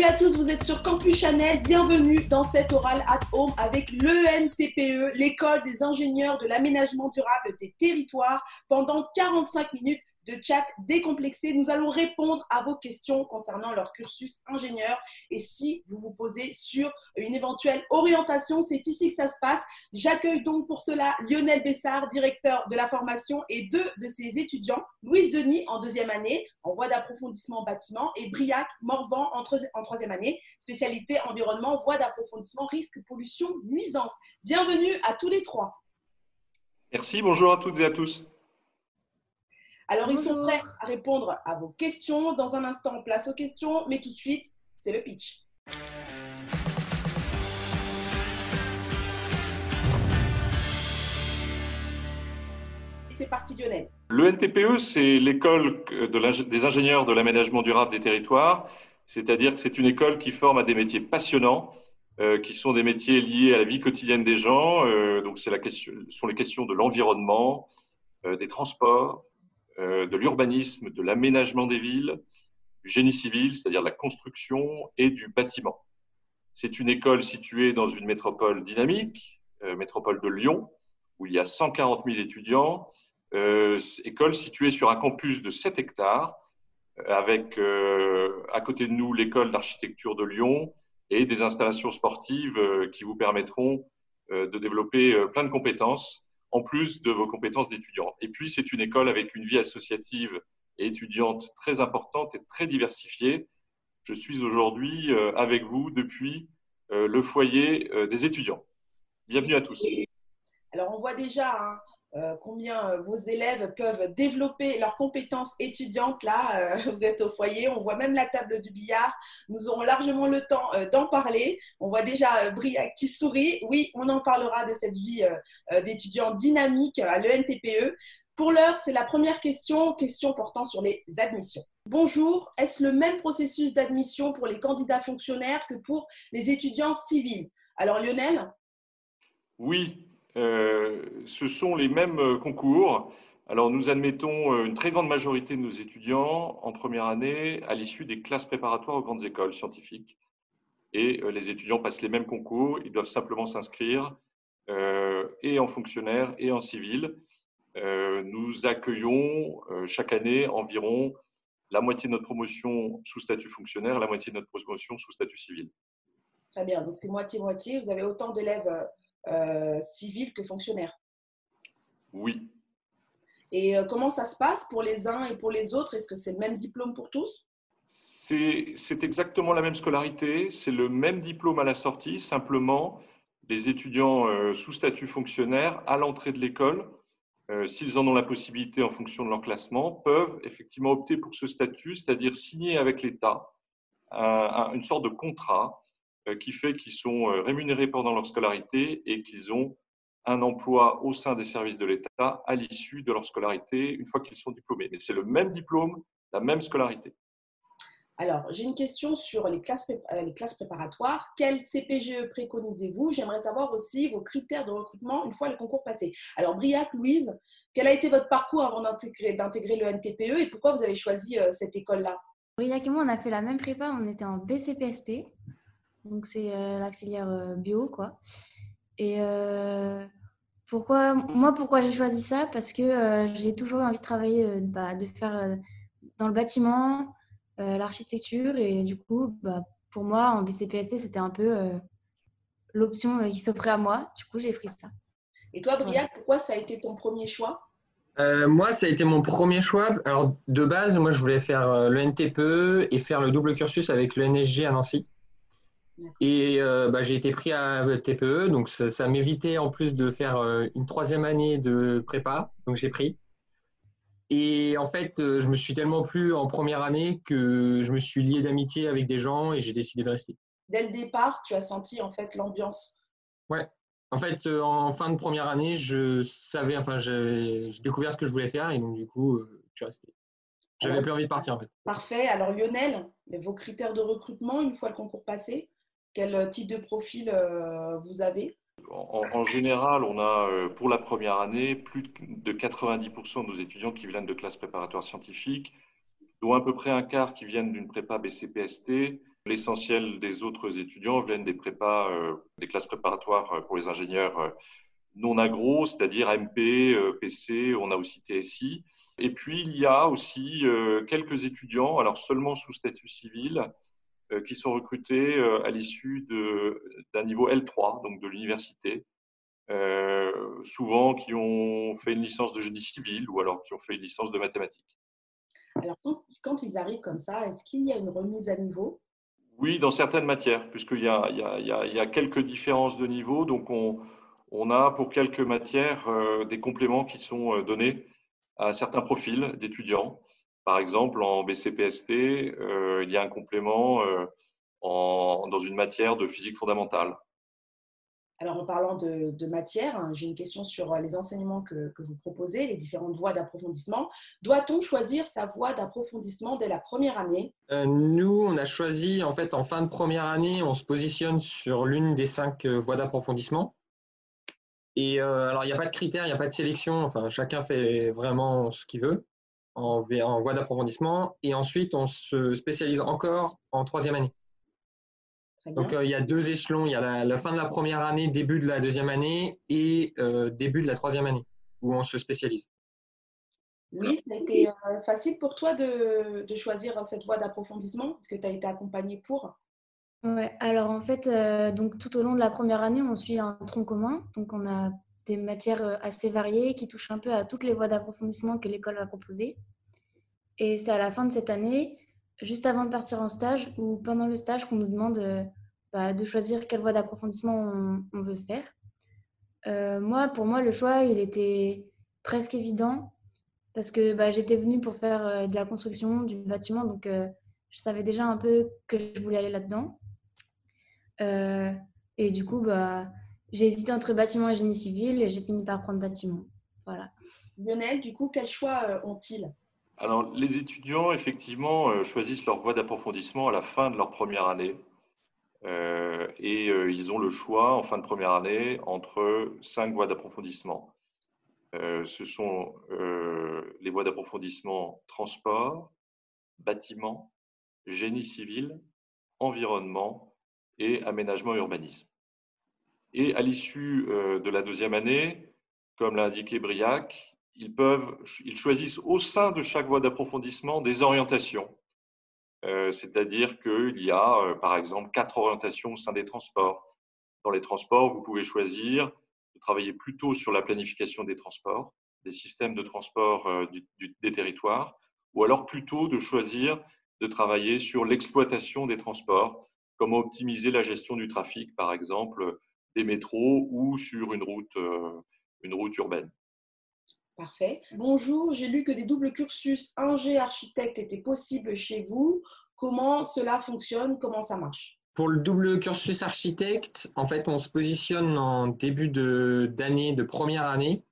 Salut à tous, vous êtes sur Campus Chanel. Bienvenue dans cet oral at home avec l'ENTPE, l'école des ingénieurs de l'aménagement durable des territoires. Pendant 45 minutes, de chat décomplexé. Nous allons répondre à vos questions concernant leur cursus ingénieur. Et si vous vous posez sur une éventuelle orientation, c'est ici que ça se passe. J'accueille donc pour cela Lionel Bessard, directeur de la formation, et deux de ses étudiants, Louise Denis en deuxième année, en voie d'approfondissement bâtiment, et Briac Morvan en, en troisième année, spécialité environnement, voie d'approfondissement, risque, pollution, nuisance. Bienvenue à tous les trois. Merci, bonjour à toutes et à tous. Alors, ils sont prêts à répondre à vos questions. Dans un instant, on place aux questions, mais tout de suite, c'est le pitch. C'est parti, Lionel. Le NTPE, c'est l'école des ingénieurs de l'aménagement durable des territoires. C'est-à-dire que c'est une école qui forme à des métiers passionnants, euh, qui sont des métiers liés à la vie quotidienne des gens. Euh, donc, c'est la question, sont les questions de l'environnement, euh, des transports, de l'urbanisme, de l'aménagement des villes, du génie civil, c'est-à-dire la construction, et du bâtiment. C'est une école située dans une métropole dynamique, euh, métropole de Lyon, où il y a 140 000 étudiants, euh, école située sur un campus de 7 hectares, avec à côté de nous l'école d'architecture de Lyon et des installations sportives qui vous permettront de développer plein de compétences en plus de vos compétences d'étudiant. Et puis, c'est une école avec une vie associative et étudiante très importante et très diversifiée. Je suis aujourd'hui euh, avec vous depuis euh, le foyer euh, des étudiants. Bienvenue à tous. Alors, on voit déjà hein, euh, combien euh, vos élèves peuvent développer leurs compétences étudiantes. Là, euh, vous êtes au foyer, on voit même la table du billard. Nous aurons largement le temps d'en parler. On voit déjà Briac qui sourit. Oui, on en parlera de cette vie d'étudiant dynamique à l'ENTPE. Pour l'heure, c'est la première question, question portant sur les admissions. Bonjour, est-ce le même processus d'admission pour les candidats fonctionnaires que pour les étudiants civils? Alors Lionel? Oui, ce sont les mêmes euh, concours. Alors, nous admettons euh, une très grande majorité de nos étudiants en première année à l'issue des classes préparatoires aux grandes écoles scientifiques. Et les étudiants passent les mêmes concours. Ils doivent simplement s'inscrire et en fonctionnaire et en civil. nous accueillons chaque année environ la moitié de notre promotion sous statut fonctionnaire, la moitié de notre promotion sous statut civil. Très bien, donc c'est moitié-moitié. Vous avez autant d'élèves euh, civil que fonctionnaire. Oui. Et euh, comment ça se passe pour les uns et pour les autres? Est-ce que c'est le même diplôme pour tous? C'est exactement la même scolarité, c'est le même diplôme à la sortie, simplement les étudiants euh, sous statut fonctionnaire à l'entrée de l'école, s'ils en ont la possibilité en fonction de leur classement, peuvent effectivement opter pour ce statut, c'est-à-dire signer avec l'État une sorte de contrat euh, qui fait qu'ils sont euh, rémunérés pendant leur scolarité et qu'ils ont un emploi au sein des services de l'État à l'issue de leur scolarité, une fois qu'ils sont diplômés. Mais c'est le même diplôme, la même scolarité. Alors, j'ai une question sur les classes, euh, les classes préparatoires. Quel CPGE préconisez-vous? J'aimerais savoir aussi vos critères de recrutement une fois le concours passé. Alors, Briac, Louise, quel a été votre parcours avant d'intégrer le NTPE et pourquoi vous avez choisi cette école-là? Briac et moi, on a fait la même prépa, on était en BCPST. Donc, c'est euh, la filière euh, bio, quoi. Et euh, pourquoi, moi, pourquoi j'ai choisi ça? Parce que j'ai toujours envie de travailler, bah, de faire dans le bâtiment, l'architecture. Et du coup, bah, pour moi, en BCPST, c'était un peu l'option qui s'offrait à moi. Du coup, j'ai pris ça. Et toi, Briac, pourquoi ça a été ton premier choix? Moi, ça a été mon premier choix. Alors, de base, moi, je voulais faire le NTPE et faire le double cursus avec le NSG à Nancy. Et euh, bah, j'ai été pris à TPE, donc ça, m'évitait en plus de faire euh, une troisième année de prépa, donc j'ai pris. Et en fait, euh, je me suis tellement plu en première année que je me suis lié d'amitié avec des gens et j'ai décidé de rester. Dès le départ, tu as senti en fait l'ambiance? Ouais. En fait, en fin de première année, je savais, enfin, j'ai découvert ce que je voulais faire et donc du coup, je suis resté. J'avais plus envie de partir en fait. Parfait. Alors Lionel, vos critères de recrutement une fois le concours passé? Quel type de profil euh, vous avez? En, général, on a euh, pour la première année plus de 90% de nos étudiants qui viennent de classes préparatoires scientifiques, dont à peu près un quart qui viennent d'une prépa BCPST L'essentiel des autres étudiants viennent des prépas, des classes préparatoires pour les ingénieurs non agro, c'est-à-dire MP, PC, on a aussi TSI. Et puis, il y a aussi quelques étudiants, alors seulement sous statut civil, qui sont recrutés à l'issue d'un niveau L3, donc de l'université, souvent qui ont fait une licence de génie civil ou alors qui ont fait une licence de mathématiques. Alors, quand, ils arrivent comme ça, est-ce qu'il y a une remise à niveau? Oui, dans certaines matières, puisqu'il y, y, y a, quelques différences de niveau. Donc, on, on a pour quelques matières euh, des compléments qui sont euh, donnés à certains profils d'étudiants. Par exemple, en BCPST, euh, il y a un complément dans une matière de physique fondamentale. Alors, en parlant de, matière, hein, j'ai une question sur les enseignements que, vous proposez, les différentes voies d'approfondissement. Doit-on choisir sa voie d'approfondissement dès la première année? Nous, on a choisi, en fait, en fin de première année, on se positionne sur l'une des cinq voies d'approfondissement. Et euh, alors, il n'y a pas de critères, il n'y a pas de sélection. Enfin, chacun fait vraiment ce qu'il veut en, en voie d'approfondissement. Et ensuite, on se spécialise encore en troisième année. Donc, euh, il y a deux échelons. Il y a la, fin de la première année, début de la deuxième année et euh, début de la troisième année où on se spécialise. Oui, ça a été facile pour toi de, de choisir cette voie d'approfondissement? Est-ce que tu as été accompagné pour? Ouais, alors en fait, euh, donc tout au long de la première année, on suit un tronc commun. Donc on a des matières euh, assez variées qui touchent un peu à toutes les voies d'approfondissement que l'école va proposer. Et c'est à la fin de cette année, juste avant de partir en stage ou pendant le stage, qu'on nous demande euh, bah, de choisir quelle voie d'approfondissement on, veut faire. moi, pour moi, le choix, il était presque évident parce que bah, j'étais venue pour faire de la construction, du bâtiment, donc je savais déjà un peu que je voulais aller là-dedans. Euh, et du coup, bah, j'ai hésité entre bâtiment et génie civil et j'ai fini par prendre bâtiment. Voilà. Lionel, du coup, quels choix euh, ont-ils? Alors, les étudiants, effectivement, euh, choisissent leur voie d'approfondissement à la fin de leur première année. et ils ont le choix, en fin de première année, entre cinq voies d'approfondissement. ce sont les voies d'approfondissement transport, bâtiment, génie civil, environnement et aménagement urbanisme. Et à l'issue euh, de la deuxième année, comme l'a indiqué Briac, ils, peuvent, ils choisissent au sein de chaque voie d'approfondissement des orientations. Euh, c'est-à-dire qu'il y a, euh, par exemple, quatre orientations au sein des transports. Dans les transports, vous pouvez choisir de travailler plutôt sur la planification des transports, des systèmes de transport des territoires, ou alors plutôt de choisir de travailler sur l'exploitation des transports, comment optimiser la gestion du trafic, par exemple, des métros ou sur une route, euh, une route urbaine. Parfait. Bonjour, j'ai lu que des doubles cursus ingé architecte étaient possibles chez vous. Comment cela fonctionne? Comment ça marche? Pour le double cursus architecte, en fait, on se positionne en début d'année, de, première année.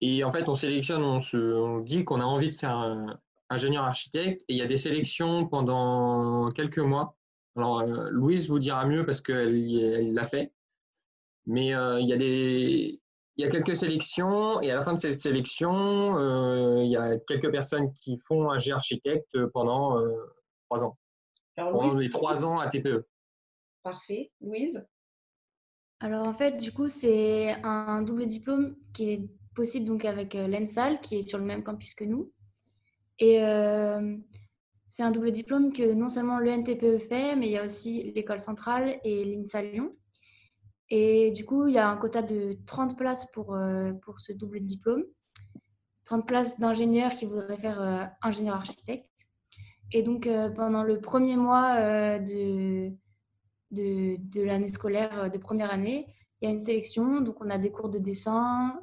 Et en fait, on sélectionne, on, se, on dit qu'on a envie de faire un ingénieur architecte. Et il y a des sélections pendant quelques mois alors, euh, Louise vous dira mieux parce qu'elle l'a fait. Mais euh, il y a des, il y a quelques sélections et à la fin de cette sélection, euh, il y a quelques personnes qui font un G architecte pendant trois ans. pendant les trois ans à TPE. Parfait. Louise? Alors en fait, du coup, c'est un double diplôme qui est possible donc avec l'ENSAL qui est sur le même campus que nous. Et c'est un double diplôme que non seulement l'ENTPE fait, mais il y a aussi l'école centrale et l'INSA Lyon. Et du coup, il y a un quota de 30 places pour, euh, pour ce double diplôme. 30 places d'ingénieurs qui voudraient faire euh, ingénieur architecte. Et donc, euh, pendant le premier mois de, de, de l'année scolaire de première année, il y a une sélection. Donc, on a des cours de dessin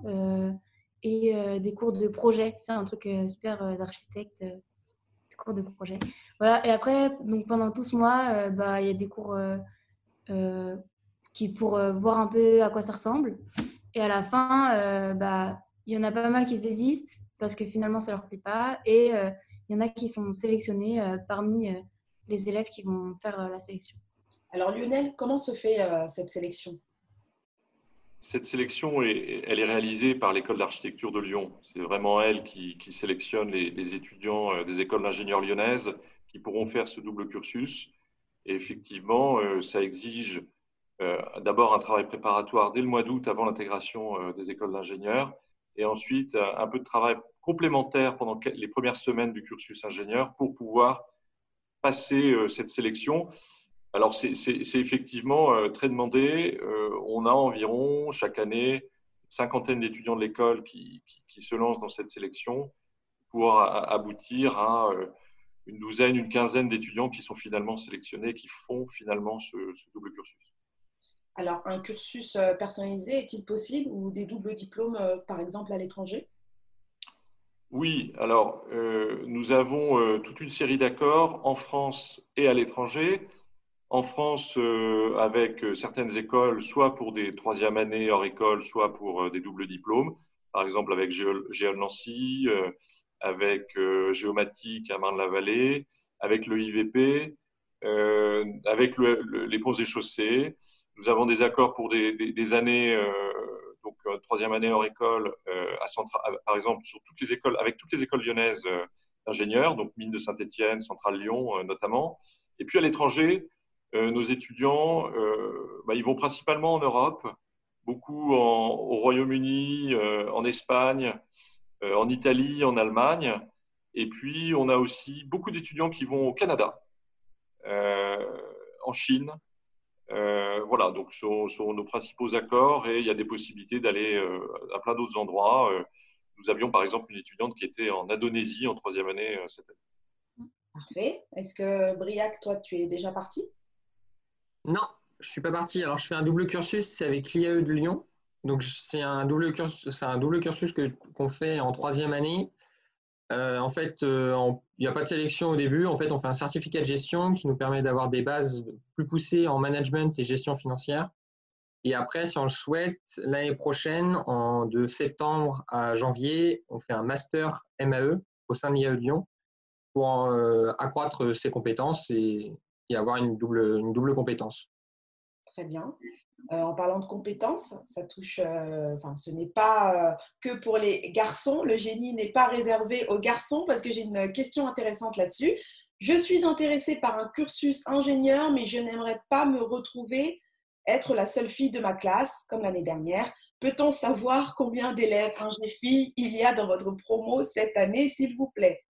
et des cours de projet. C'est un truc super d'architecte cours de projet. Voilà, et après, donc pendant tout ce mois, euh, bah, il y a des cours euh, euh, qui pour voir un peu à quoi ça ressemble. Et à la fin, bah, il y en a pas mal qui se désistent parce que finalement, ça leur plaît pas. Et il y en a qui sont sélectionnés parmi les élèves qui vont faire la sélection. Alors Lionel, comment se fait cette sélection? Cette sélection, est, elle est réalisée par l'école d'architecture de Lyon. C'est vraiment elle qui, sélectionne les, étudiants euh, des écoles d'ingénieurs lyonnaises qui pourront faire ce double cursus. Et effectivement, ça exige d'abord un travail préparatoire dès le mois d'août avant l'intégration des écoles d'ingénieurs et ensuite un peu de travail complémentaire pendant les premières semaines du cursus ingénieur pour pouvoir passer cette sélection. Alors, c'est effectivement très demandé. on a environ chaque année cinquantaine d'étudiants de l'école qui, se lancent dans cette sélection pour aboutir à une douzaine, une quinzaine d'étudiants qui sont finalement sélectionnés, qui font finalement ce, double cursus. Alors, un cursus euh, personnalisé est-il possible ou des doubles diplômes, euh, par exemple, à l'étranger? Oui, alors euh, nous avons toute une série d'accords en France et à l'étranger. En France, avec certaines écoles, soit pour des troisième années hors école, soit pour des doubles diplômes. Par exemple, avec Géol Nancy, avec Géomatique à Marne-la-Vallée, avec le IVP, avec les ponts et chaussées. Nous avons des accords pour des, années, euh, donc troisième année hors école, à par exemple sur toutes les écoles, avec toutes les écoles lyonnaises d'ingénieurs, donc mine de Saint-Étienne, Centrale Lyon notamment. Et puis à l'étranger, nos étudiants, bah, ils vont principalement en Europe, beaucoup au Royaume-Uni, en Espagne, euh, en Italie, en Allemagne. Et puis, on a aussi beaucoup d'étudiants qui vont au Canada, euh, en Chine. Euh, voilà, donc ce sont, nos principaux accords et il y a des possibilités d'aller à plein d'autres endroits. nous avions par exemple une étudiante qui était en Indonésie en troisième année cette année. Parfait. Est-ce que Briac, toi, tu es déjà parti? Non, je ne suis pas parti. Alors, je fais un double cursus, c'est avec l'IAE de Lyon. Donc, c'est un double cursus, c'est un double cursus que, qu'on fait en troisième année. Euh, en fait, euh, il n'y a pas de sélection au début. En fait, on fait un certificat de gestion qui nous permet d'avoir des bases plus poussées en management et gestion financière. Et après, si on le souhaite, l'année prochaine, de septembre à janvier, on fait un master MAE au sein de l'IAE de Lyon pour euh, accroître ses compétences et, et avoir une double, une double compétence. Très bien. Euh, en parlant de compétences, ça touche, euh, enfin, ce n'est pas euh, que pour les garçons. Le génie n'est pas réservé aux garçons parce que j'ai une question intéressante là-dessus. Je suis intéressée par un cursus ingénieur, mais je n'aimerais pas me retrouver être la seule fille de ma classe, comme l'année dernière. Peut-on savoir combien d'élèves ingé-filles il y a dans votre promo cette année, s'il vous plaît?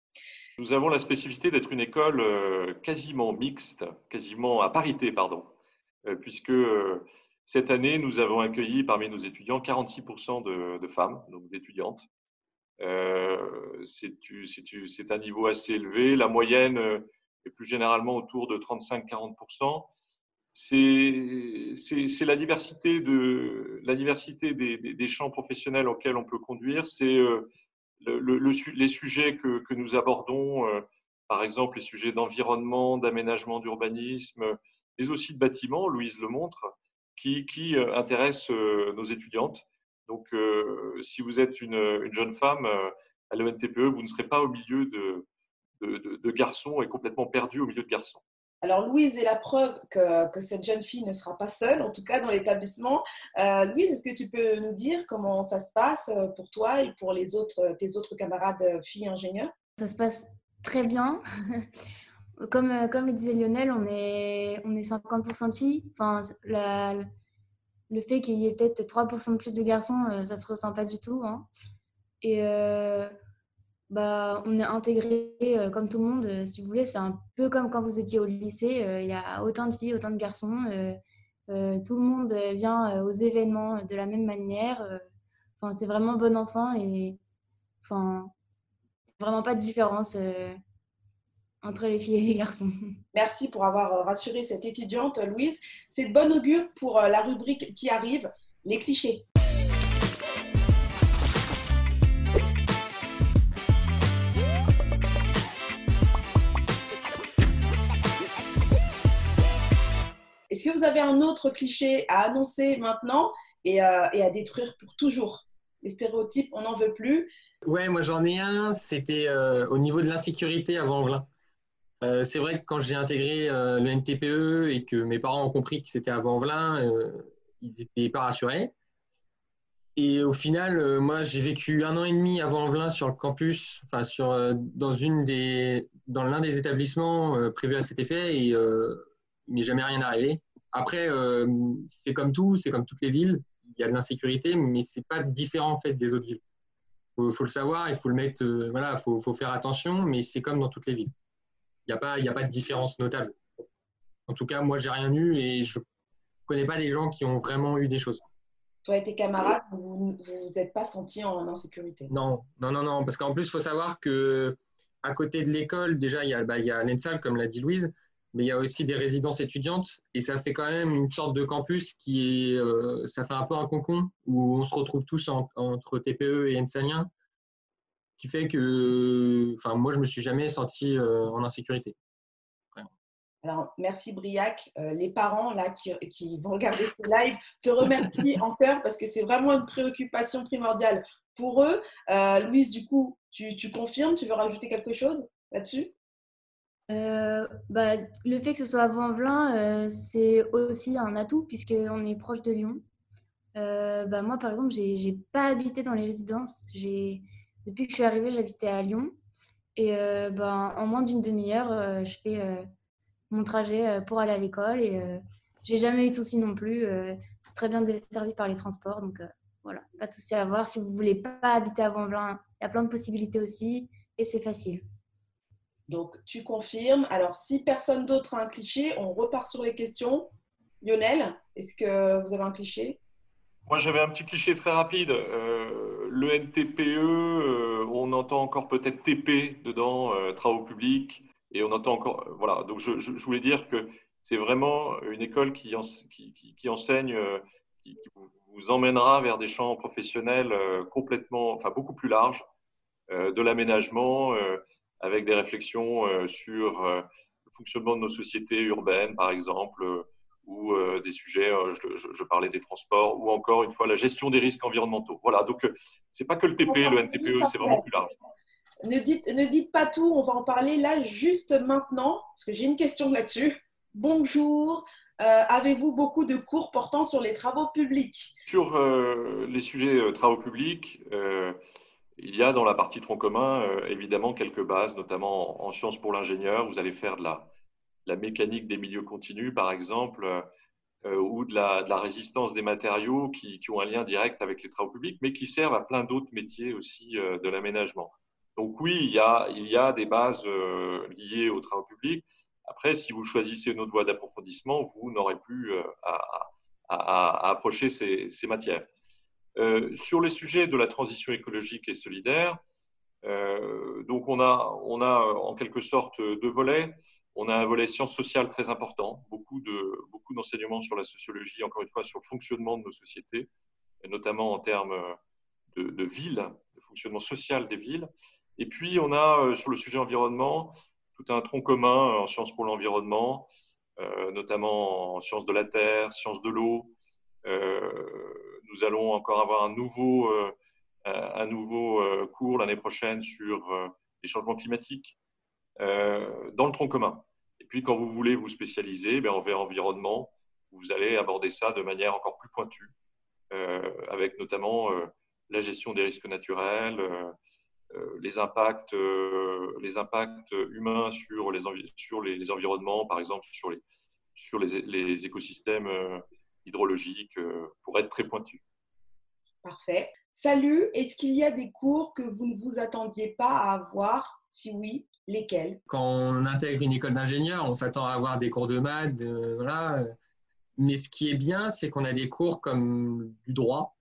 Nous avons la spécificité d'être une école quasiment mixte, quasiment à parité, pardon, puisque cette année, nous avons accueilli parmi nos étudiants 46% de, femmes, donc d'étudiantes. Euh, c'est un niveau assez élevé. La moyenne euh, est plus généralement autour de 35-40%. C'est la diversité, des, champs professionnels auxquels on peut conduire. C'est euh, les sujets que, que nous abordons, par exemple les sujets d'environnement, d'aménagement, d'urbanisme, mais aussi de bâtiment. Louise le montre qui, euh, intéresse euh, nos étudiantes. Donc, euh, si vous êtes une, jeune femme à l'ENTPE, vous ne serez pas au milieu de, de, garçons et complètement perdu au milieu de garçons. Alors, Louise est la preuve que, cette jeune fille ne sera pas seule, en tout cas dans l'établissement. Louise, est-ce que tu peux nous dire comment ça se passe pour toi et pour les autres, tes autres camarades filles ingénieurs? Ça se passe très bien. Comme, euh, comme le disait Lionel, on est, on est 50% de filles. Enfin, le fait qu'il y ait peut-être 3% de plus de garçons, euh, ça ne se ressent pas du tout. Hein. Et euh, bah, on est intégré comme tout le monde, si vous voulez. C'est un peu comme quand vous étiez au lycée. Il y a autant de filles, autant de garçons. tout le monde vient aux événements de la même manière. Enfin, c'est vraiment bon enfant et enfin, vraiment pas de différence entre les filles et les garçons. Merci pour avoir euh, rassuré cette étudiante, Louise. C'est de bon augure pour euh, la rubrique qui arrive, les clichés. Est-ce que vous avez un autre cliché à annoncer maintenant et, euh, et à détruire pour toujours? Les stéréotypes, on n'en veut plus. Ouais, moi j'en ai un. C'était au niveau de l'insécurité avant Velin. Euh, c'est vrai que quand j'ai intégré euh, le NTPE et que mes parents ont compris que c'était avant Velin, euh, ils n'étaient pas rassurés. Et au final, moi, j'ai vécu un an et demi avant Velin sur le campus, enfin sur dans l'un des établissements prévus à cet effet, et il m'est jamais rien arrivé. Après, c'est comme tout, c'est comme toutes les villes. Il y a de l'insécurité, mais c'est pas différent en fait des autres villes. Il faut, le savoir, il faut le mettre, voilà, faut, faut faire attention, mais c'est comme dans toutes les villes. Il n'y a, pas, a pas de différence notable. En tout cas, moi, j'ai rien eu et je connais pas des gens qui ont vraiment eu des choses. Toi et tes camarades, vous ne vous êtes pas sentis en insécurité? Non, non, non, non. Parce qu'en plus, il faut savoir que à côté de l'école, déjà, il y a, bah, l'ENSAL, comme l'a dit Louise, mais il y a aussi des résidences étudiantes. Et ça fait quand même une sorte de campus qui est. Euh, ça fait un peu un concon où on se retrouve tous entre TPE et ENSALiens, qui fait que. Enfin, moi, je me suis jamais senti euh, en insécurité. Alors, merci Briac. Euh, les parents là qui, vont regarder ce live te remercient en cœur parce que c'est vraiment une préoccupation primordiale pour eux. Euh, Louise, du coup, tu, confirmes? Tu veux rajouter quelque chose là-dessus? Euh, bah, Le fait que ce soit à Vanvelin, c'est aussi un atout puisqu'on est proche de Lyon. bah, moi, par exemple, j'ai n'ai pas habité dans les résidences. Depuis que je suis arrivée, j'habitais à Lyon. Et bah, en moins d'une demi-heure, je fais mon trajet euh, pour aller à l'école et euh, j'ai jamais eu de soucis non plus. Euh, c'est très bien desservi par les transports, donc voilà, pas de soucis à avoir. Si vous voulez pas habiter à Vanvelin, il y a plein de possibilités aussi et c'est facile. Donc, tu confirmes. Alors, si personne d'autre a un cliché, on repart sur les questions. Lionel, est-ce que vous avez un cliché? Moi, j'avais un petit cliché très rapide. le NTPE, on entend encore peut-être TP dedans, travaux publics. Et on entend encore. Euh, voilà. Donc, je, voulais dire que c'est vraiment une école qui, enseigne, euh, qui, vous emmènera vers des champs professionnels euh, complètement, enfin beaucoup plus larges, de l'aménagement, avec des réflexions sur le fonctionnement de nos sociétés urbaines, par exemple, ou des sujets, je, parlais des transports, ou encore une fois la gestion des risques environnementaux. Voilà, donc c'est pas que le TP, le NTPE, c'est vraiment plus large ne dites, ne dites pas tout, on va en parler là juste maintenant, parce que j'ai une question là-dessus. Bonjour, euh, avez-vous beaucoup de cours portant sur les travaux publics? Sur euh, les sujets euh, travaux publics, il y a dans la partie tronc commun évidemment quelques bases, notamment en, sciences pour l'ingénieur. Vous allez faire de la, la, mécanique des milieux continus, par exemple, ou de la, résistance des matériaux qui, ont un lien direct avec les travaux publics, mais qui servent à plein d'autres métiers aussi de l'aménagement. Donc oui, il y a, des bases euh, liées aux travaux publics. Après, si vous choisissez une autre voie d'approfondissement, vous n'aurez plus euh, à, approcher ces, ces matières. Euh, sur les sujets de la transition écologique et solidaire, euh, donc on a, on a en quelque sorte deux volets. On a un volet sciences sociales très important, beaucoup de beaucoup d'enseignements sur la sociologie, encore une fois sur le fonctionnement de nos sociétés, et notamment en termes de, de villes, de fonctionnement social des villes. Et puis, on a euh, sur le sujet environnement tout un tronc commun en sciences pour l'environnement, euh, notamment en sciences de la terre, sciences de l'eau. Euh, nous allons encore avoir un nouveau, un nouveau cours l'année prochaine sur les changements climatiques dans le tronc commun. Et puis, quand vous voulez vous spécialiser ben, envers environnement, vous allez aborder ça de manière encore plus pointue, avec notamment la gestion des risques naturels, euh, les impacts, euh, humains sur les, environnements, par exemple sur les, écosystèmes euh, hydrologiques, pour être très pointu. Parfait. Salut, est-ce qu'il y a des cours que vous ne vous attendiez pas à avoir? Si oui, lesquels? Quand on intègre une école d'ingénieur, on s'attend à avoir des cours de maths, voilà. Mais ce qui est bien, c'est qu'on a des cours comme du droit,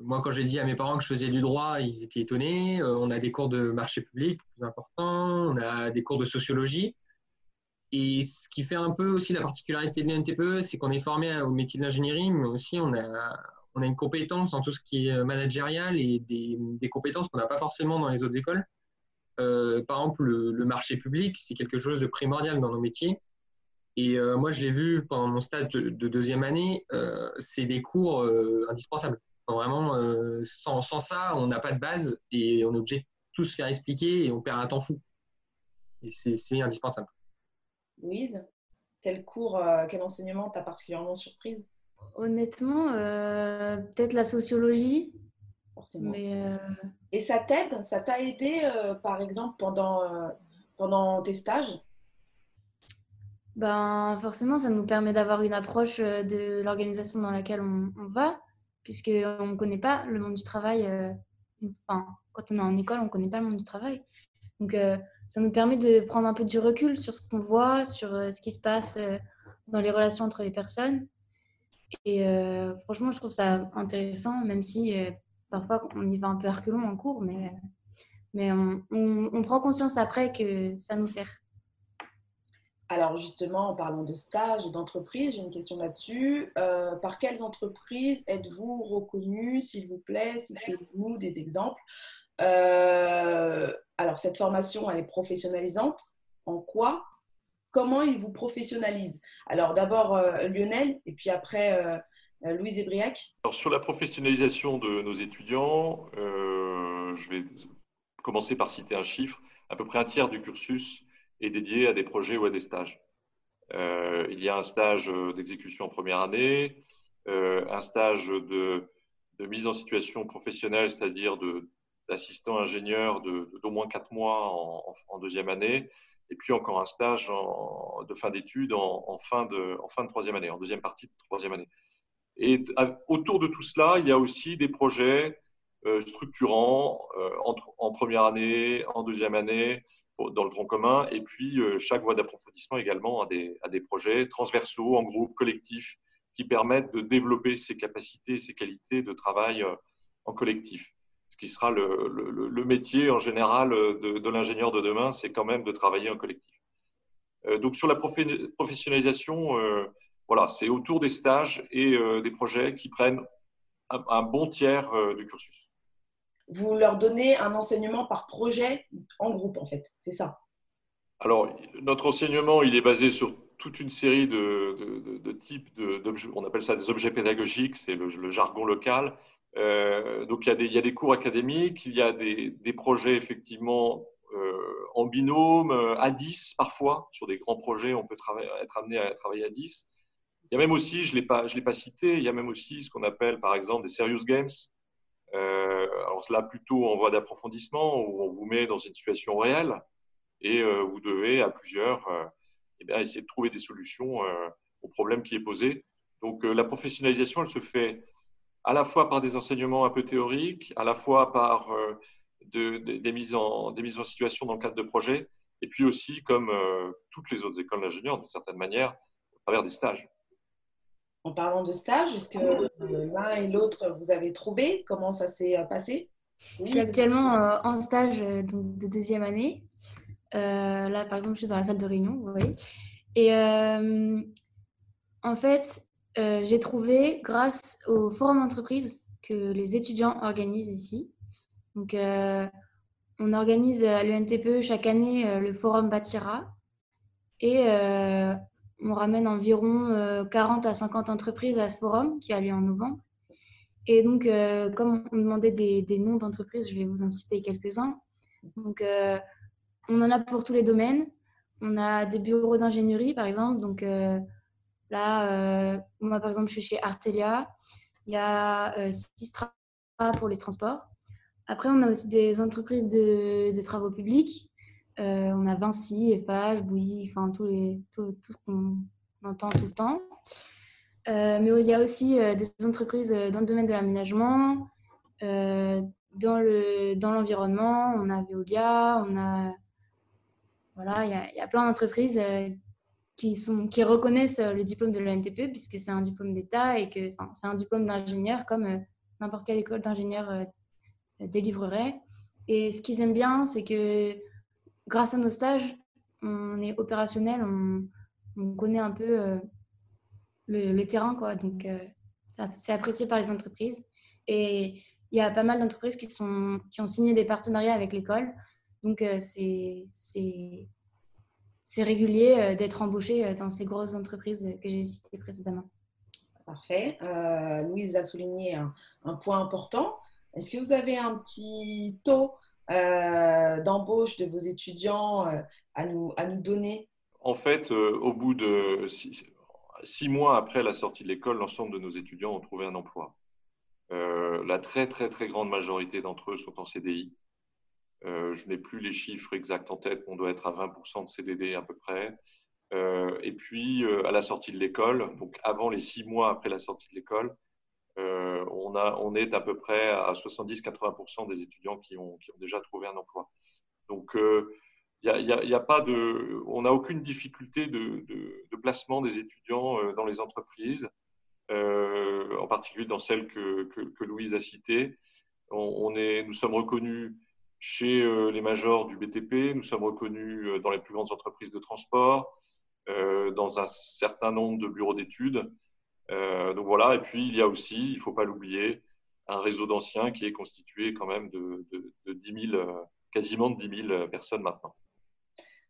moi, quand j'ai dit à mes parents que je faisais du droit, ils étaient étonnés. Euh, on a des cours de marché public plus importants, on a des cours de sociologie. Et ce qui fait un peu aussi la particularité de l'NTPE, c'est qu'on est formé au métier de l'ingénierie, mais aussi on a, on a une compétence en tout ce qui est managérial et des, compétences qu'on n'a pas forcément dans les autres écoles. Euh, par exemple, le, marché public, c'est quelque chose de primordial dans nos métiers. Et euh, moi, je l'ai vu pendant mon stage de, de deuxième année, c'est des cours indispensables. Vraiment, euh, sans, ça, on n'a pas de base et on est obligé de tout se faire expliquer et on perd un temps fou. Et c'est indispensable. Louise, quel cours, euh, quel enseignement t'a particulièrement surprise? Honnêtement, euh, peut-être la sociologie. Forcément. Et ça t'aide? Ça t'a aidé, par exemple, pendant, pendant tes stages? Ben, Forcément, ça nous permet d'avoir une approche de l'organisation dans laquelle on, va, puisqu'on ne connaît pas le monde du travail. enfin, quand on est en école, on ne connaît pas le monde du travail. Donc, ça nous permet de prendre un peu du recul sur ce qu'on voit, sur ce qui se passe dans les relations entre les personnes. Et franchement, je trouve ça intéressant, même si parfois on y va un peu reculons en cours, mais, mais on, prend conscience après que ça nous sert. Alors justement, en parlant de stage et d'entreprise, j'ai une question là-dessus. Euh, par quelles entreprises êtes-vous reconnu, s'il vous plaît? Citez-vous des exemples. Euh, alors cette formation, elle est professionnalisante. En quoi Comment il vous professionnalise Alors d'abord euh, Lionel, et puis après Louise Ebriac. Alors, sur la professionnalisation de nos étudiants, je vais commencer par citer un chiffre. À peu près un tiers du cursus est dédié à des projets ou à des stages. Euh, il y a un stage d'exécution en première année, euh, un stage de, mise en situation professionnelle, c'est-à-dire d'assistant ingénieur d'au moins quatre mois en, deuxième année, et puis encore un stage de fin d'études en, fin de, troisième année, en deuxième partie de troisième année. Et autour de tout cela, il y a aussi des projets euh, structurants en première année, en deuxième année, dans le tronc commun. Et puis, euh, chaque voie d'approfondissement également a des, projets transversaux, en groupe, collectifs, qui permettent de développer ses capacités, ses qualités de travail euh, en collectif. Ce qui sera le, le, métier en général de, de l'ingénieur de demain, c'est quand même de travailler en collectif. Euh, donc, sur la professionnalisation, voilà, c'est autour des stages et des projets qui prennent un bon tiers du cursus vous leur donnez un enseignement par projet en groupe, en fait. C'est ça? Alors, notre enseignement, il est basé sur toute une série de, types d'objets. On appelle ça des objets pédagogiques, c'est le, jargon local. Euh, donc, il y, a des, il y, a des, cours académiques, il y a des, des projets effectivement euh, en binôme, à 10 parfois. Sur des grands projets, on peut être amené à travailler à 10. Il y a même aussi, je ne l'ai pas cité, il y a même aussi ce qu'on appelle par exemple des serious games. Euh, alors là, plutôt en voie d'approfondissement, où on vous met dans une situation réelle et euh, vous devez à plusieurs euh, eh bien, essayer de trouver des solutions au problème qui est posé. Donc la professionnalisation, elle se fait à la fois par des enseignements un peu théoriques, à la fois par des, mises en, des mises en situation dans le cadre de projets, et puis aussi, comme toutes les autres écoles d'ingénieurs, d'une certaine manière, à travers des stages. En parlant de stage, est-ce que euh, l'un et l'autre, vous avez trouvé? Comment ça s'est euh, passé? Je suis actuellement euh, en stage de deuxième année. là, par exemple, je suis dans la salle de réunion, vous voyez. Et en fait, j'ai trouvé, grâce au forum entreprise que les étudiants organisent ici, donc on organise à l'UNTPE chaque année le forum Bâtira. Et on ramène environ 40 euh, à 50 entreprises à ce forum qui a lieu en novembre. Et donc, euh, comme on demandait des, noms d'entreprises, je vais vous en citer quelques-uns. Donc, euh, on en a pour tous les domaines. On a des bureaux d'ingénierie, par exemple. Là, moi, par exemple, je suis chez Artelia. Il y a Sistra pour les transports. Après, on a aussi des entreprises de travaux publics. Euh, on a Vinci, Eiffage, Bouilly, enfin tout, ce qu'on entend tout le temps. Euh, mais il y a aussi euh, des entreprises dans le domaine de l'aménagement, dans l'environnement. on a Veolia, on a. Voilà, il y a, plein d'entreprises qui, reconnaissent le diplôme de l'ANTP puisque c'est un diplôme d'État et que c'est un diplôme d'ingénieur comme n'importe quelle école d'ingénieur délivrerait. Et ce qu'ils aiment bien, c'est que grâce à nos stages, on est opérationnel, on, connaît un peu euh, le, terrain, quoi. Donc, euh, c'est apprécié par les entreprises. Et il y a pas mal d'entreprises qui, qui ont signé des partenariats avec l'école. Donc, euh, c'est régulier d'être embauché dans ces grosses entreprises que j'ai citées précédemment. Parfait. Louise a souligné un, un point important. Est-ce que vous avez un petit taux euh, d'embauche de vos étudiants euh, à, nous, à nous donner? En fait, euh, au bout de six, mois après la sortie de l'école, l'ensemble de nos étudiants ont trouvé un emploi. la très très très grande majorité d'entre eux sont en CDI. Je n'ai plus les chiffres exacts en tête, on doit être à 20% de CDD à peu près. et puis, à la sortie de l'école, donc avant les six mois après la sortie de l'école, on, est à peu près à 70-80% des étudiants qui ont, déjà trouvé un emploi. Donc, y a, pas de, on n'a aucune difficulté de, placement des étudiants dans les entreprises, en particulier dans celles que, que, que Louise a citées. On, est, nous sommes reconnus chez euh, les majors du BTP, nous sommes reconnus euh, dans les plus grandes entreprises de transport, euh, dans un certain nombre de bureaux d'études. donc voilà, et puis il y a aussi, il ne faut pas l'oublier, un réseau d'anciens qui est constitué quand même de, de, 10 000, quasiment de 10 000 personnes maintenant.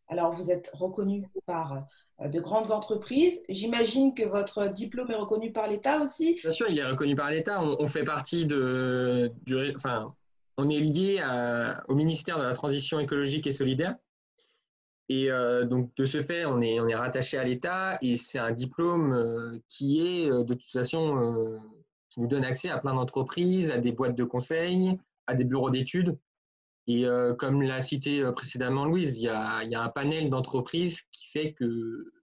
Alors, vous êtes reconnu par de grandes entreprises. J'imagine que votre diplôme est reconnu par l'État aussi. Bien sûr, il est reconnu par l'État. On, fait partie de, du, enfin, on est lié au ministère de la Transition écologique et solidaire. Et euh, donc, de ce fait, on est, rattaché à l'État et c'est un diplôme euh, qui est, euh, de toute façon, qui nous donne accès à plein d'entreprises, à des boîtes de conseil, à des bureaux d'études. Et comme l'a cité précédemment Louise, il y a, y a un panel d'entreprises qui fait que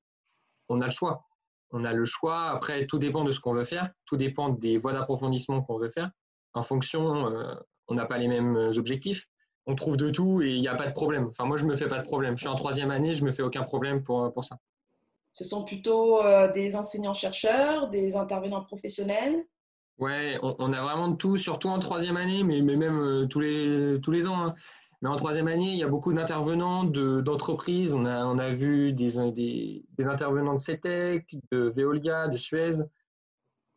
on a le choix. On a le choix. Après, tout dépend de ce qu'on veut faire. Tout dépend des voies d'approfondissement qu'on veut faire. En fonction, on n'a pas les mêmes euh, objectifs. On trouve de tout et il n'y a pas de problème. Enfin, moi, je ne me fais pas de problème. Je suis en troisième année, je ne me fais aucun problème pour, euh, pour ça. Ce sont plutôt euh, des enseignants-chercheurs, des intervenants professionnels? Ouais, on, a vraiment de tout, surtout en troisième année, mais, mais même tous, les, tous les ans. Hein. Mais en troisième année, il y a beaucoup d'intervenants d'entreprises. on, a, on a vu des, des, des intervenants de CETEC, de Veolia, de Suez.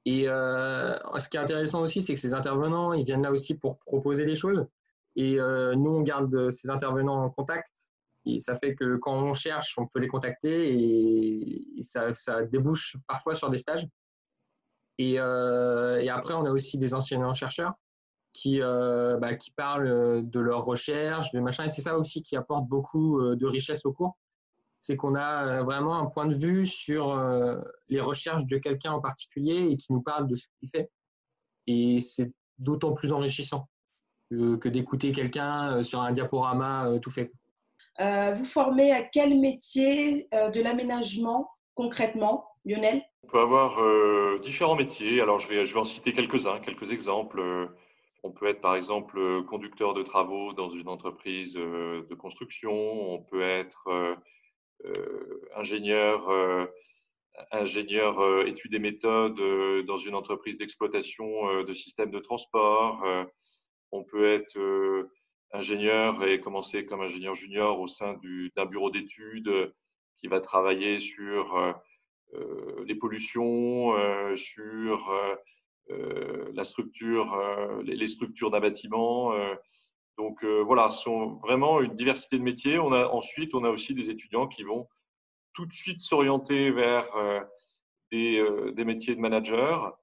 Et euh, ce qui est intéressant aussi, c'est que ces intervenants, ils viennent là aussi pour proposer des choses. Et euh, nous, on garde ces intervenants en contact. Et ça fait que quand on cherche, on peut les contacter et, ça, ça, débouche parfois sur des stages. Et, euh, après, on a aussi des enseignants-chercheurs qui, bah, qui parlent de leurs recherches, de machin. Et c'est ça aussi qui apporte beaucoup de richesse au cours c'est qu'on a euh, vraiment un point de vue sur euh, les recherches de quelqu'un en particulier et qui nous parle de ce qu'il fait. Et c'est d'autant plus enrichissant que, d'écouter quelqu'un euh, sur un diaporama tout fait. vous formez à quel métier de l'aménagement concrètement, Lionel? On peut avoir différents métiers. Alors, je vais, je vais en citer quelques-uns, quelques exemples. On peut être par exemple conducteur de travaux dans une entreprise de construction. On peut être euh, ingénieur, euh, ingénieur euh, études et méthodes dans une entreprise d'exploitation de systèmes de transport. on peut être ingénieur et commencer comme ingénieur junior au sein d'un bureau d'études qui va travailler sur les pollutions, sur la structure, les, structures d'un bâtiment, euh, voilà, ce sont vraiment une diversité de métiers. On a, ensuite, on a aussi des étudiants qui vont tout de suite s'orienter vers euh, des, euh, des, métiers de manager.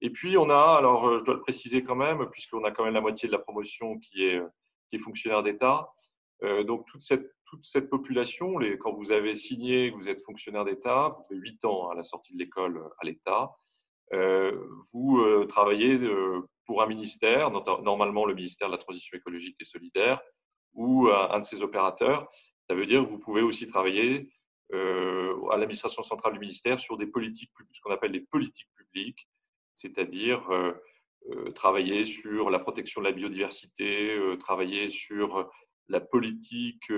Et puis on a, alors je dois le préciser quand même, puisqu'on a quand même la moitié de la promotion qui est, qui est fonctionnaire d'État. donc toute cette, toute cette population, les, quand vous avez signé que vous êtes fonctionnaire d'État, vous avez 8 ans à la sortie de l'école à l'État, vous travaillez pour un ministère, normalement le ministère de la Transition écologique et solidaire, ou un de ses opérateurs. Ça veut dire que vous pouvez aussi travailler euh, à l'administration centrale du ministère sur des politiques, ce qu'on appelle les politiques publiques, c'est-à-dire euh, euh, travailler sur la protection de la biodiversité, travailler sur la politique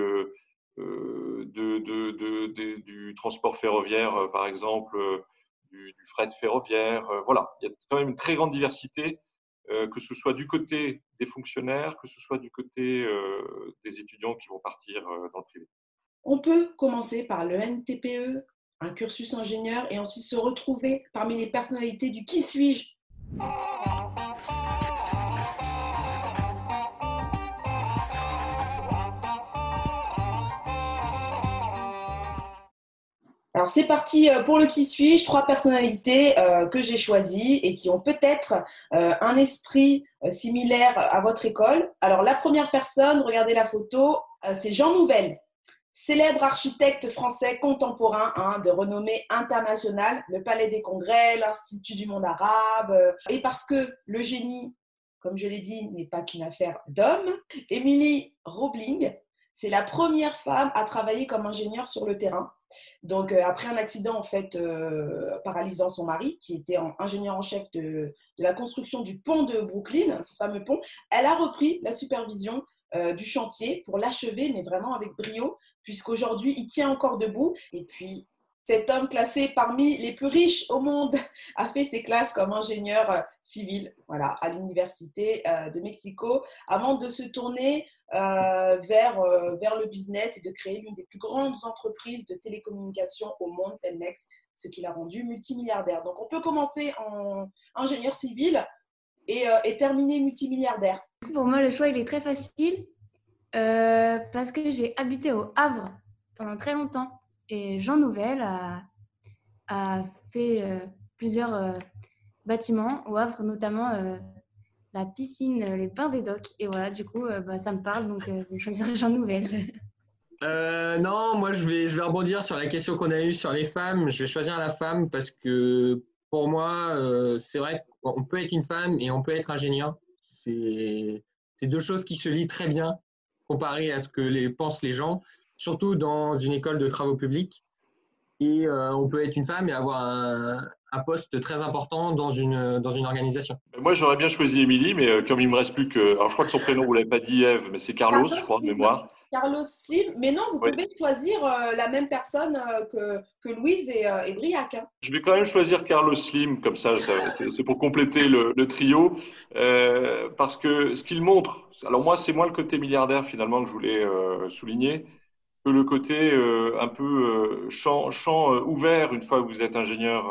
du transport ferroviaire, par exemple, du, du fret ferroviaire. voilà, il y a quand même une très grande diversité euh, que ce soit du côté des fonctionnaires, que ce soit du côté euh, des étudiants qui vont partir euh, dans le privé. On peut commencer par le NTPE, un cursus ingénieur, et ensuite se retrouver parmi les personnalités du qui suis-je? Alors c'est parti euh, pour le qui suis-je, trois personnalités euh, que j'ai choisies et qui ont peut-être euh, un esprit similaire à votre école. Alors la première personne, regardez la photo, c'est Jean Nouvel, célèbre architecte français contemporain hein, de renommée internationale, le Palais des Congrès, l'Institut du monde arabe. et parce que le génie, comme je l'ai dit, n'est pas qu'une affaire d'hommes, Émilie Robling C'est la première femme à travailler comme ingénieure sur le terrain. Donc, euh, après un accident en fait euh, paralysant son mari, qui était ingénieur en chef de, la construction du pont de Brooklyn, ce fameux pont, elle a repris la supervision euh, du chantier pour l'achever, mais vraiment avec brio, puisqu'aujourd'hui, il tient encore debout. Et puis, cet homme classé parmi les plus riches au monde a fait ses classes comme ingénieur civil voilà, à l'Université de Mexico avant de se tourner vers, vers le business et de créer l'une des plus grandes entreprises de télécommunications au monde, Telmex, ce qui l'a rendu multimilliardaire. Donc on peut commencer en ingénieur civil et, et terminer multimilliardaire. Pour moi, le choix, il est très facile euh, parce que j'ai habité au Havre pendant très longtemps. Et Jean Nouvel a, a fait euh, plusieurs euh, bâtiments au Havre, notamment la piscine, les bains des docks. Et voilà, du coup, bah, ça me parle, donc je vais choisir Jean Nouvel. non, moi je vais, je vais rebondir sur la question qu'on a eue sur les femmes. Je vais choisir la femme parce que pour moi, c'est vrai qu'on peut être une femme et on peut être ingénieur. C'est deux choses qui se lient très bien comparé à ce que les, pensent les gens, surtout dans une école de travaux publics. Et euh, on peut être une femme et avoir un, poste très important dans une, dans une organisation. Moi, j'aurais bien choisi Émilie, mais euh, comme il me reste plus que. Alors, je crois que son prénom, vous ne l'avez pas dit, Eve, mais c'est Carlos, je crois, de mémoire. Carlos Slim. Mais non, vous pouvez choisir euh, la même personne euh, que, que, Louise et, euh, et Briac. Hein. Je vais quand même choisir Carlos Slim, comme ça, c'est pour compléter le, le trio. parce que ce qu'il montre, alors moi, c'est moins le côté milliardaire finalement que je voulais souligner, que le côté un peu champ, champ ouvert une fois que vous êtes ingénieur,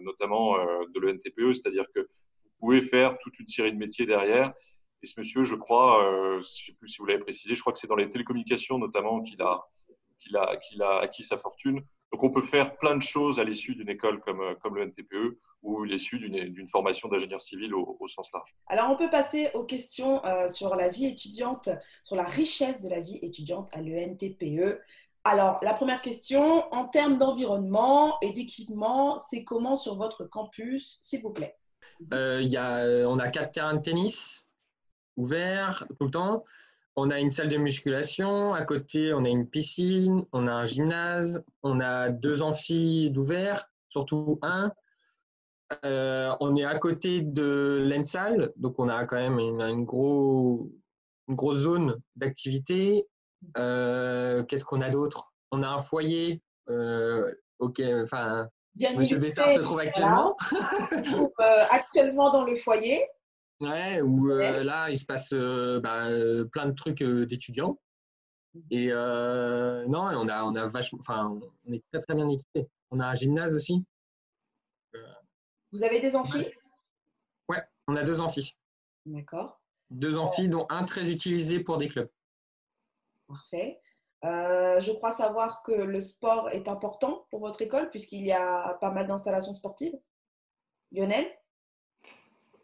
notamment de l'ENTPE, c'est-à-dire que vous pouvez faire toute une série de métiers derrière. Et ce monsieur, je crois, euh, je ne sais plus si vous l'avez précisé, je crois que c'est dans les télécommunications notamment qu'il a, a, qu'il a acquis sa fortune. Donc on peut faire plein de choses à l'issue d'une école comme, euh, comme le NTPE ou l'issue d'une formation d'ingénieur civil au, sens large. Alors on peut passer aux questions euh, sur la vie étudiante, sur la richesse de la vie étudiante à l'ENTPE. Alors la première question, en termes d'environnement et d'équipement, c'est comment sur votre campus, s'il vous plaît? Y a, On a quatre terrains de tennis, ouvert tout le temps. On a une salle de musculation, à côté on a une piscine, on a un gymnase, on a deux amphis d'ouvert, surtout un. Euh, on est à côté de l'ENSAL, donc on a quand même une, une, une grosse zone d'activité. Euh, qu'est-ce qu'on a d'autre? On a un foyer euh, enfin, Monsieur Bessard se trouve actuellement. actuellement dans le foyer. Ouais, où euh, là, il se passe euh, bah, euh, plein de trucs d'étudiants. Mmh. Et non, on a, on a vachement, enfin, on est très très bien équipé. On a un gymnase aussi. Vous avez des amphis? Ouais, on a deux amphis. D'accord. Deux amphis, dont un très utilisé pour des clubs. Parfait. je crois savoir que le sport est important pour votre école puisqu'il y a pas mal d'installations sportives. Lionel?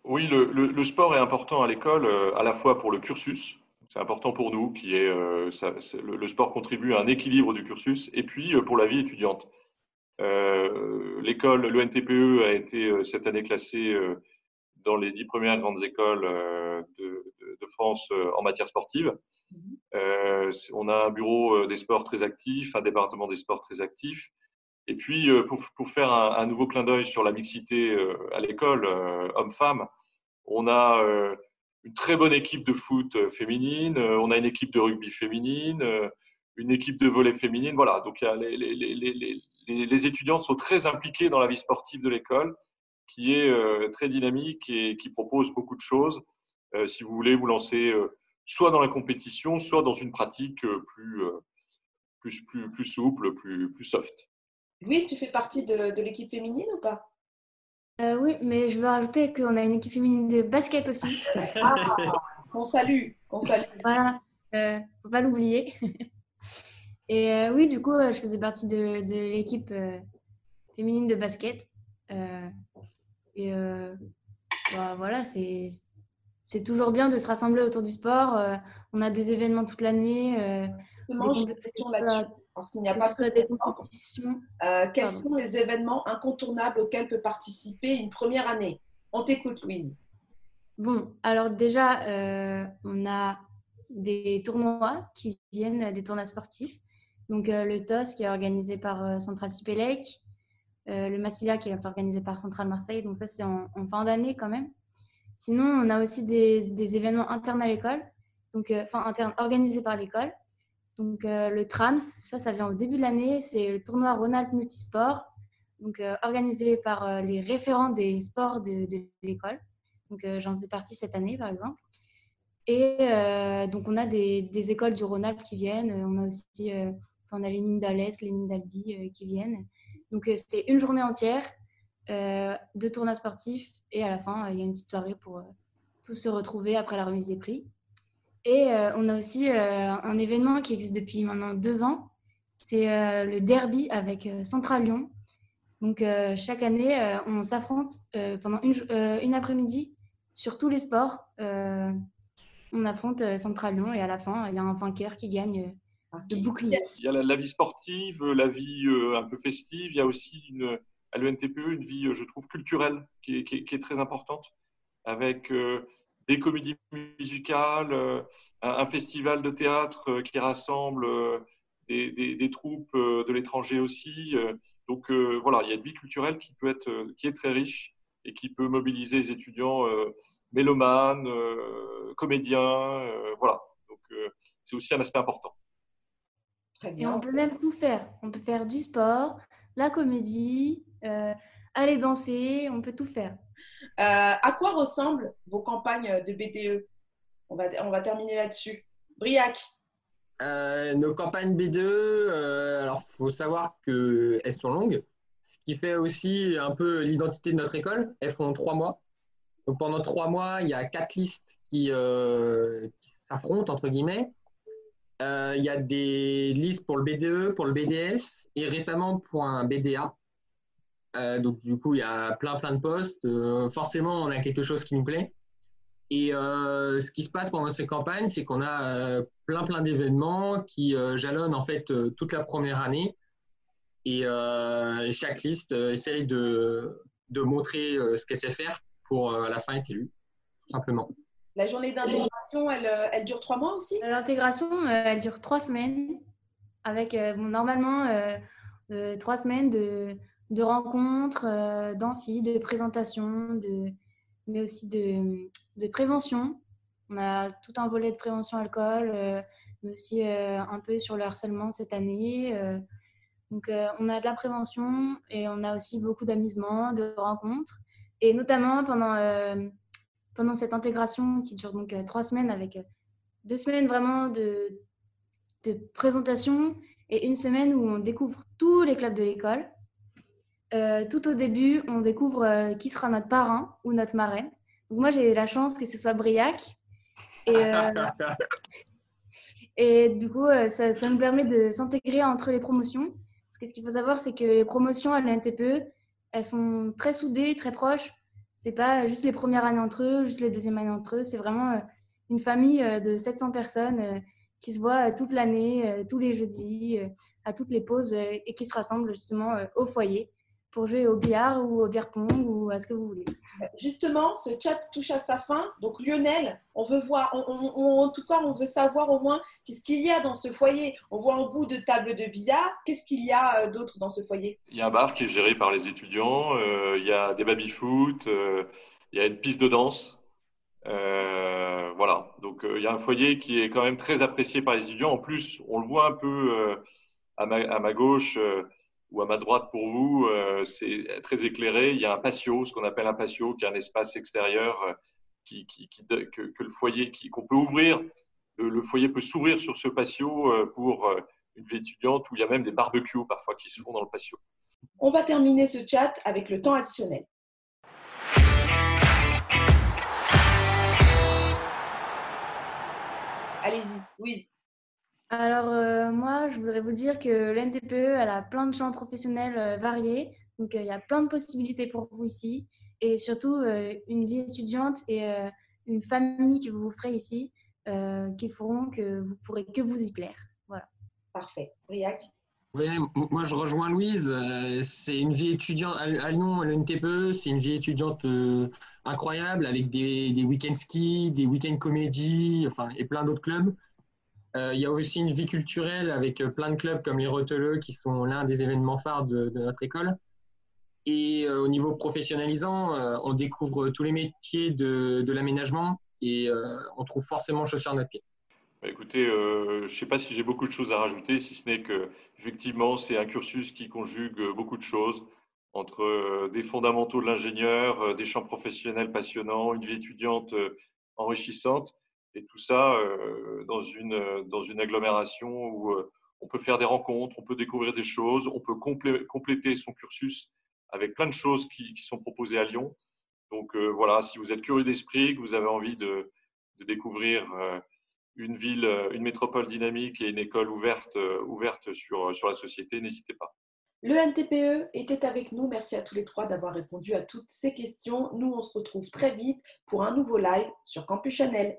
Oui, le, le, sport est important à l'école, euh, à la fois pour le cursus, c'est important pour nous, qui est, euh, le, sport contribue à un équilibre du cursus, et puis euh, pour la vie étudiante. L'école, le NTPE a été cette année classée dans les dix premières grandes écoles de, de, France en matière sportive. on a un bureau des sports très actif, un département des sports très actif. Et puis, pour, pour faire un, un, nouveau clin d'œil sur la mixité à l'école, homme-femme, on a euh, une très bonne équipe de foot euh, féminine, euh, on a une équipe de rugby féminine, une équipe de volley féminine. Voilà, donc les, les, étudiants sont très impliqués dans la vie sportive de l'école, qui est très dynamique et qui propose beaucoup de choses. si vous voulez vous lancer soit dans la compétition, soit dans une pratique plus, plus, plus, plus souple, plus, plus soft. Louise, tu fais partie de l'équipe féminine ou pas? Euh, oui, mais je veux rajouter qu'on a une équipe féminine de basket aussi. Ah, on salue, on salue. Voilà, euh, faut pas l'oublier. Et euh, oui, du coup, euh, je faisais partie de, de l'équipe féminine de basket. et bah, voilà, c'est c'est toujours bien de se rassembler autour du sport. on a des événements toute l'année. une question là-dessus parce qu'il n'y a pas de. Euh, quels sont les événements incontournables auxquels peut participer une première année? On t'écoute, Louise. Bon, alors déjà, euh, on a des tournois qui viennent des tournois sportifs. Donc le TOS qui est organisé par Central Supélec, le Massilia qui est organisé par Central Marseille. Donc ça, c'est en, fin d'année quand même. Sinon, on a aussi des, des événements internes à l'école, donc enfin internes organisés par l'école. Donc le TRAMS, ça, ça vient au début de l'année. C'est le tournoi Rhône-Alpes Multisport, donc organisé par les référents des sports de, l'école. Donc j'en faisais partie cette année, par exemple. Et euh, donc, on a des, écoles du Rhône-Alpes qui viennent. On a aussi euh, on a les mines d'Alès, les mines d'Albi euh, qui viennent. Donc, c'est une journée entière de tournois sportifs. Et à la fin, il y a une petite soirée pour tous se retrouver après la remise des prix. Et on a aussi un événement qui existe depuis maintenant deux ans. C'est le derby avec Central Lyon. Donc, chaque année, on s'affronte pendant une, une après-midi sur tous les sports on affronte euh, Central Lyon et à la fin, il y a un vainqueur qui gagne euh, de bouclier. Il y a la, vie sportive, la vie euh, un peu festive. Il y a aussi une, à l'ENTPE une vie, je trouve, culturelle qui est, très importante avec des comédies musicales, un, festival de théâtre qui rassemble des, troupes de l'étranger aussi. Donc voilà, il y a une vie culturelle qui peut être, qui est très riche et qui peut mobiliser les étudiants mélomane, euh, comédien, euh, voilà. Donc euh, c'est aussi un aspect important. Très bien. Et on peut même tout faire. On peut faire du sport, la comédie, aller danser, on peut tout faire. à quoi ressemblent vos campagnes de BDE on va, on va terminer là-dessus. Briac Nos campagnes BDE, alors faut savoir qu'elles sont longues, ce qui fait aussi un peu l'identité de notre école. Elles font trois mois. Donc pendant trois mois, il y a quatre listes qui, euh, s'affrontent, entre guillemets. Euh, il y a des listes pour le BDE, pour le BDS et récemment pour un BDA. Euh, donc du coup, il y a plein plein de postes. forcément, on a quelque chose qui nous plaît. Et ce qui se passe pendant ces campagnes, c'est qu'on a plein plein d'événements qui jalonnent en fait toute la première année. Et chaque liste essaye de, de montrer ce qu'elle sait faire pour euh, à la fin être élu, tout simplement. La journée d'intégration, elle, euh, elle, dure trois mois aussi? L'intégration, euh, elle dure trois semaines, avec bon, normalement trois semaines de, de rencontres, d'amphi, de présentations, mais aussi de, prévention. On a tout un volet de prévention alcool, mais aussi un peu sur le harcèlement cette année. donc, on a de la prévention et on a aussi beaucoup d'amusement, de rencontres. Et notamment pendant, euh, pendant cette intégration qui dure donc euh, trois semaines avec euh, deux semaines vraiment de, de présentation et une semaine où on découvre tous les clubs de l'école. Tout au début, on découvre qui sera notre parrain ou notre marraine. Moi, j'ai la chance que ce soit Briac. Et, et du coup, ça, ça, nous permet de s'intégrer entre les promotions. Parce que ce qu'il faut savoir, c'est que les promotions à l'NTPE, elles sont très soudées, très proches. C'est pas juste les premières années entre eux, juste les deuxièmes années entre eux. C'est vraiment euh, une famille euh, de 700 personnes euh, qui se voient toute l'année, tous les jeudis, à toutes les pauses et qui se rassemblent justement au foyer pour jouer au billard ou au beer pong ou à ce que vous voulez. Justement, ce chat touche à sa fin. Donc Lionel, on veut voir, en tout cas, on veut savoir au moins qu'est-ce qu'il y a dans ce foyer. On voit un bout de table de billard. Qu'est-ce qu'il y a euh, d'autre dans ce foyer? Il y a un bar qui est géré par les étudiants. Euh, il y a des baby-foot. Euh, il y a une piste de danse. voilà. Donc il y a un foyer qui est quand même très apprécié par les étudiants. En plus, on le voit un peu à ma, à, ma, gauche ou à ma droite pour vous, euh, c'est très éclairé. Il y a un patio, ce qu'on appelle un patio, qui est un espace extérieur euh, que, le foyer, qu'on peut ouvrir. Le, foyer peut s'ouvrir sur ce patio euh, pour une vie étudiante où il y a même des barbecues parfois qui se font dans le patio. On va terminer ce chat avec le temps additionnel. Allez-y, Louise. Alors, euh, moi, je voudrais vous dire que l'NTPE, elle a plein de champs professionnels euh, variés. Donc, euh, il y a plein de possibilités pour vous ici. Et surtout, une vie étudiante et une famille que vous vous ferez ici qui feront que vous pourrez que vous y plaire. Voilà. Parfait. Briac moi je rejoins Louise. Euh, c'est une vie étudiante à Lyon, à l'UNTPE, c'est une vie étudiante euh, incroyable avec des, des week-ends ski, des week-ends comédie, enfin, et plein d'autres clubs. Il y a aussi une vie culturelle avec plein de clubs comme les Reteleux qui sont l'un des événements phares de, notre école. Et au niveau professionnalisant, on découvre tous les métiers de, l'aménagement et on trouve forcément chaussures à notre pied. Bah, écoutez, euh, je ne sais pas si j'ai beaucoup de choses à rajouter, si ce n'est que effectivement, c'est un cursus qui conjugue beaucoup de choses entre euh, des fondamentaux de l'ingénieur, euh, des champs professionnels passionnants, une vie étudiante enrichissante, et tout ça dans une, dans une agglomération où on peut faire des rencontres, on peut découvrir des choses, on peut compléter son cursus avec plein de choses qui, sont proposées à Lyon. Donc voilà, si vous êtes curieux d'esprit, que vous avez envie de, découvrir une ville, euh, une métropole dynamique et une école ouverte, euh, ouverte sur, euh, sur la société, n'hésitez pas. Le NTPE était avec nous. Merci à tous les trois d'avoir répondu à toutes ces questions. Nous, on se retrouve très vite pour un nouveau live sur Campus Chanel.